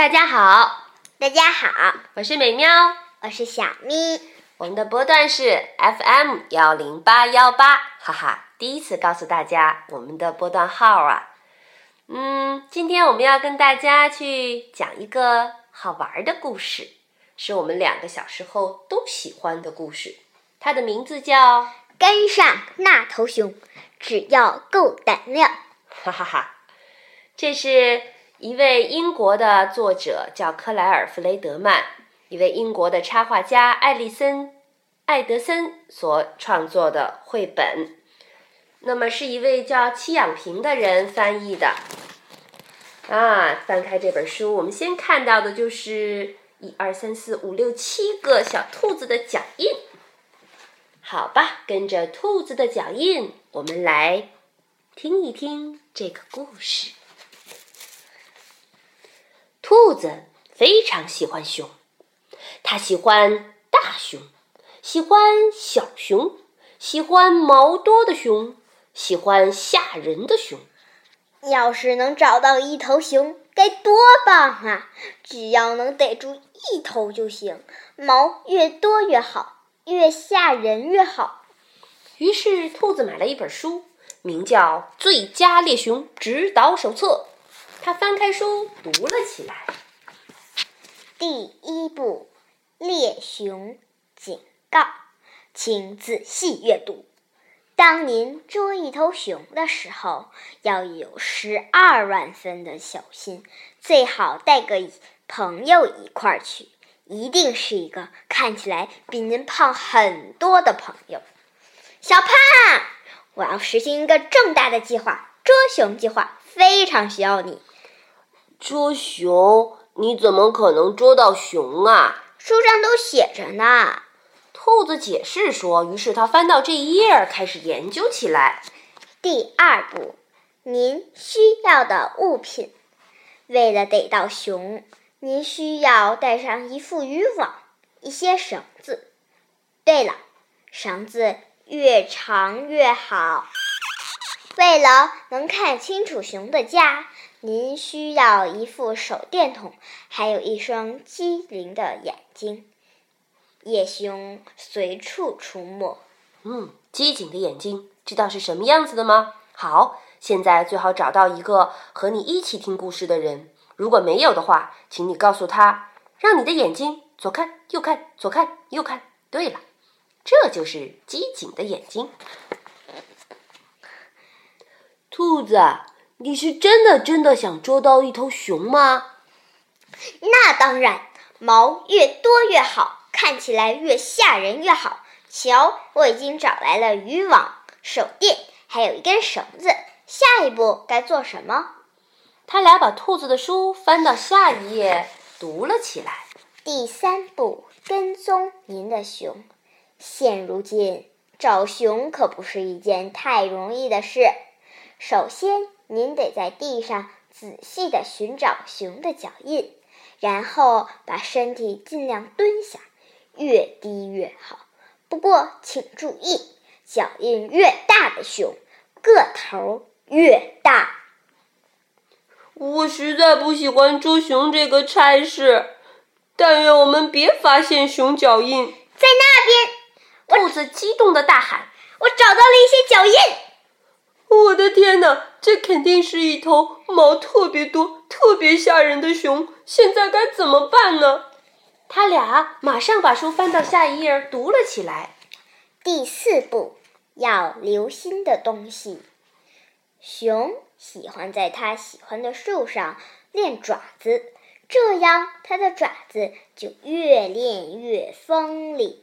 大家好，大家好，我是美喵，我是小咪。我们的波段是 FM 幺零八幺八，哈哈，第一次告诉大家我们的波段号啊。嗯，今天我们要跟大家去讲一个好玩的故事，是我们两个小时候都喜欢的故事。它的名字叫《跟上那头熊》，只要够胆量。哈哈哈，这是一位英国的作者，叫克莱尔·弗雷德曼，一位英国的插画家艾利森·艾德森所创作的绘本。那么是一位叫戚养平的人翻译的。啊，翻开这本书，我们先看到的就是一二三四五六七个小兔子的脚印。好吧，跟着兔子的脚印，我们来听一听这个故事。兔子非常喜欢熊，它喜欢大熊，喜欢小熊，喜欢毛多的熊，喜欢吓人的熊。要是能找到一头熊，该多棒啊！只要能逮住一头就行，毛越多越好，越吓人越好。于是，兔子买了一本书，名叫《最佳猎熊指导手册》。他翻开书，读了起来。第一步，猎熊警告，请仔细阅读。当您捉一头熊的时候，要有十二万分的小心，最好带个朋友一块儿去，一定是一个看起来比您胖很多的朋友。小胖，我要实行一个重大的计划——捉熊计划，非常需要你。捉熊？你怎么可能捉到熊啊？书上都写着呢。兔子解释说：“于是他翻到这一页，开始研究起来。第二步，您需要的物品。为了逮到熊，您需要带上一副渔网、一些绳子。对了，绳子越长越好。为了能看清楚熊的家，您需要一副手电筒，还有一双机灵的眼睛。”夜熊随处出没。嗯，机警的眼睛，知道是什么样子的吗？好，现在最好找到一个和你一起听故事的人。如果没有的话，请你告诉他，让你的眼睛左看右看，左看右看。对了，这就是机警的眼睛。兔子，你是真的真的想捉到一头熊吗？那当然，毛越多越好。看起来越吓人越好。瞧，我已经找来了渔网、手电，还有一根绳子。下一步该做什么？他俩把兔子的书翻到下一页，读了起来。第三步，跟踪您的熊。现如今找熊可不是一件太容易的事。首先，您得在地上仔细地寻找熊的脚印，然后把身体尽量蹲下。越低越好，不过请注意，脚印越大的熊，个头越大。我实在不喜欢捉熊这个差事，但愿我们别发现熊脚印。在那边！兔子激动的大喊：“我找到了一些脚印！” 我的天哪，这肯定是一头毛特别多、特别吓人的熊！现在该怎么办呢？他俩马上把书翻到下一页，读了起来。第四步，要留心的东西。熊喜欢在它喜欢的树上练爪子，这样它的爪子就越练越锋利，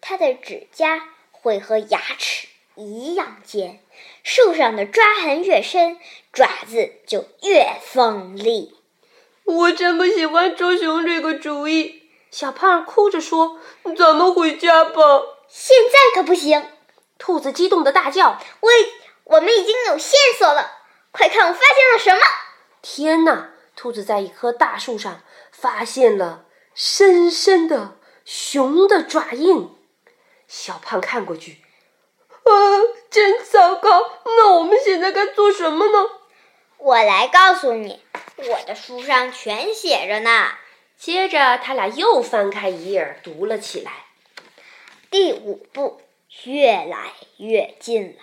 它的指甲会和牙齿一样尖。树上的抓痕越深，爪子就越锋利。我真不喜欢捉熊这个主意。小胖哭着说：“咱们回家吧。”现在可不行！兔子激动的大叫：“我我们已经有线索了！快看，我发现了什么！”天哪！兔子在一棵大树上发现了深深的熊的爪印。小胖看过去，啊，真糟糕！那我们现在该做什么呢？我来告诉你。我的书上全写着呢。接着，他俩又翻开一页，读了起来。第五步，越来越近了。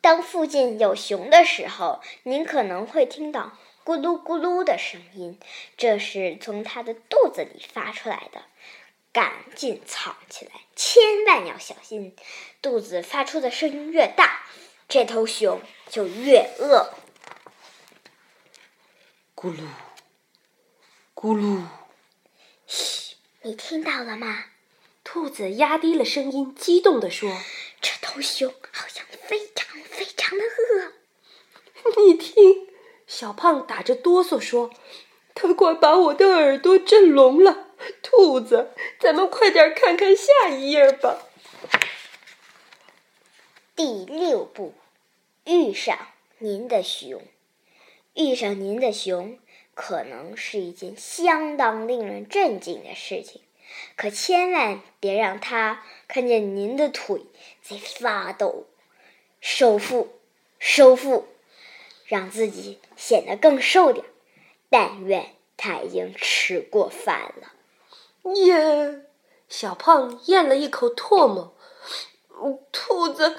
当附近有熊的时候，您可能会听到咕噜咕噜的声音，这是从它的肚子里发出来的。赶紧藏起来，千万要小心。肚子发出的声音越大，这头熊就越饿。咕噜，咕噜。嘘，你听到了吗？兔子压低了声音，激动地说：“这头熊好像非常非常的饿。”你听，小胖打着哆嗦说：“它快把我的耳朵震聋了。”兔子，咱们快点看看下一页吧。第六步，遇上您的熊。遇上您的熊，可能是一件相当令人震惊的事情，可千万别让它看见您的腿在发抖。收腹，收腹，让自己显得更瘦点。但愿他已经吃过饭了。耶！小胖咽了一口唾沫。兔子，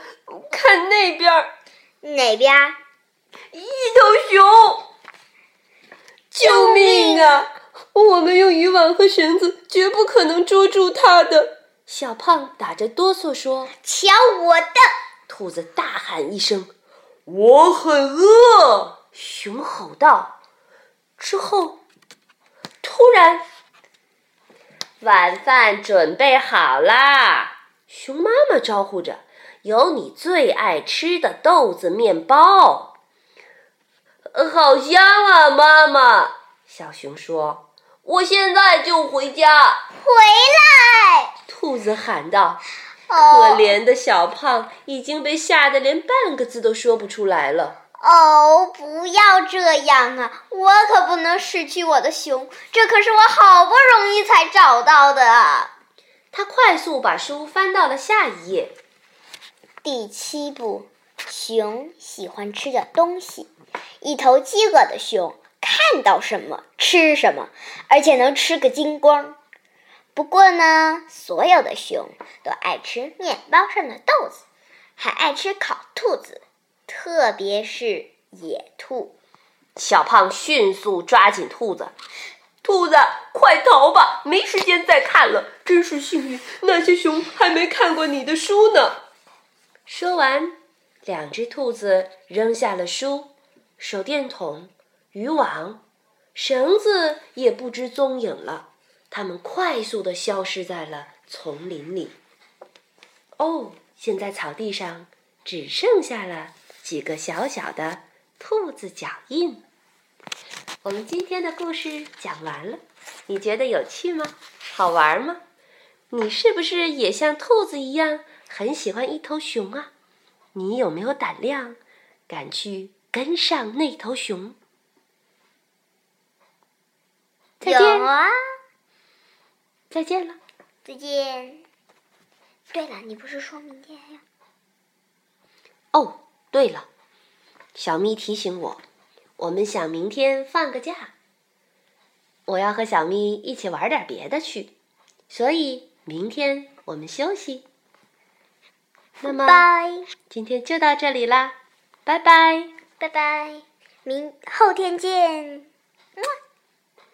看那边儿，哪边？一头熊！救命啊！我们用渔网和绳子绝不可能捉住它的。小胖打着哆嗦说：“瞧我的！”兔子大喊一声：“我很饿！”熊吼道。之后，突然。晚饭准备好啦！熊妈妈招呼着：“有你最爱吃的豆子面包，好香啊！”妈妈，小熊说：“我现在就回家。”回来！兔子喊道。可怜的小胖已经被吓得连半个字都说不出来了。哦，不要这样啊！我可不能失去我的熊，这可是我好不容易才找到的。他快速把书翻到了下一页。第七步，熊喜欢吃的东西。一头饥饿的熊看到什么吃什么，而且能吃个精光。不过呢，所有的熊都爱吃面包上的豆子，还爱吃烤兔子。特别是野兔，小胖迅速抓紧兔子，兔子快逃吧，没时间再看了。真是幸运，那些熊还没看过你的书呢。说完，两只兔子扔下了书、手电筒、渔网、绳子，也不知踪影了。它们快速的消失在了丛林里。哦，现在草地上只剩下了。几个小小的兔子脚印。我们今天的故事讲完了，你觉得有趣吗？好玩吗？你是不是也像兔子一样很喜欢一头熊啊？你有没有胆量敢去跟上那头熊？再见啊！再见了。再见。对了，你不是说明天呀？哦。对了，小咪提醒我，我们想明天放个假，我要和小咪一起玩点别的去，所以明天我们休息。那么，今天就到这里啦，拜拜，拜拜，明后天见。